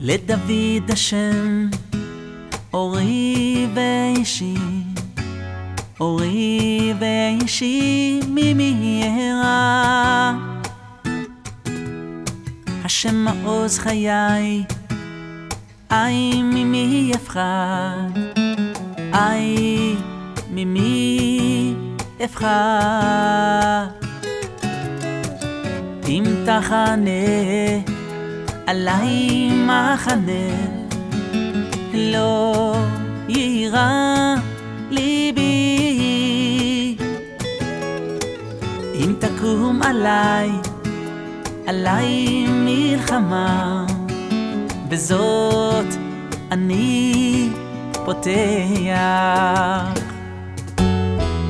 לדוד השם, אורי ואישי, אורי ואישי ממהרה. השם מעוז חיי, איי ממי אפחד, איי ממי אפחד. אם תחנה עליי מחנה, לא יירא ליבי. אם תקום עליי, עליי מלחמה, בזאת אני פותח.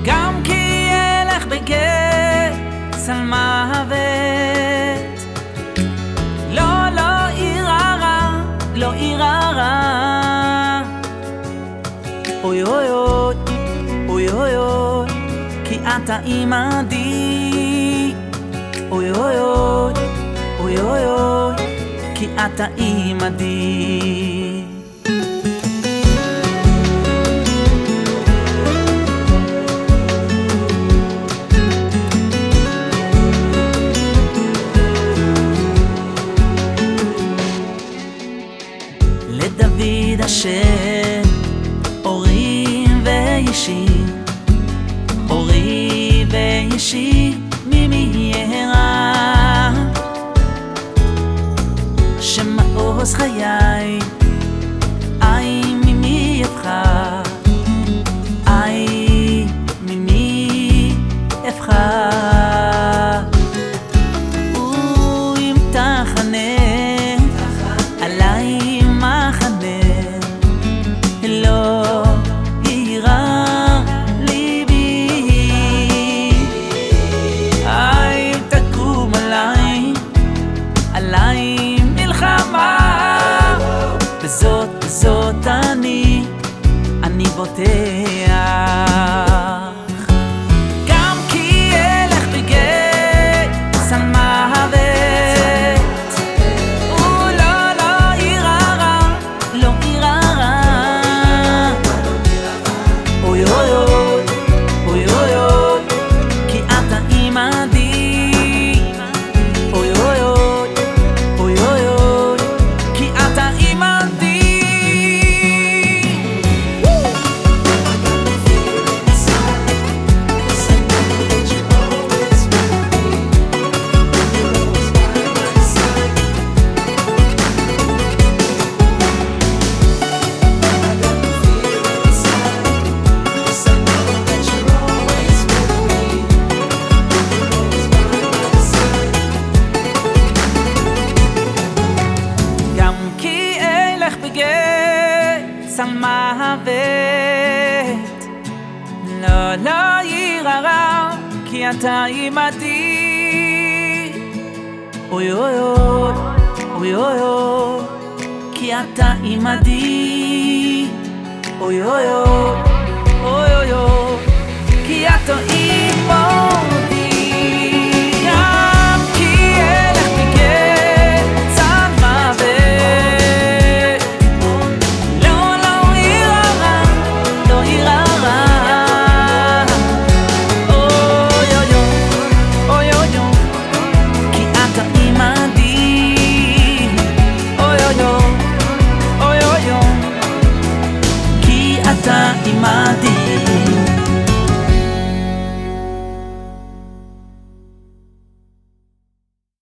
גם כי אלך בגט צל אתה עמדי אוי אוי אוי, אוי אוי אוי, כי אתה עמדי לדוד השם, אורי ואישי, אורי ואישי, ממי יהרה? שמעוז חיי, איי ממי אבחר, איי ממי אבחר. אני בוטח. לא, לא יירא רע, כי אתה עמדי אוי אוי אוי, אוי אוי אוי, כי אתה אוי אוי אוי, אוי た今で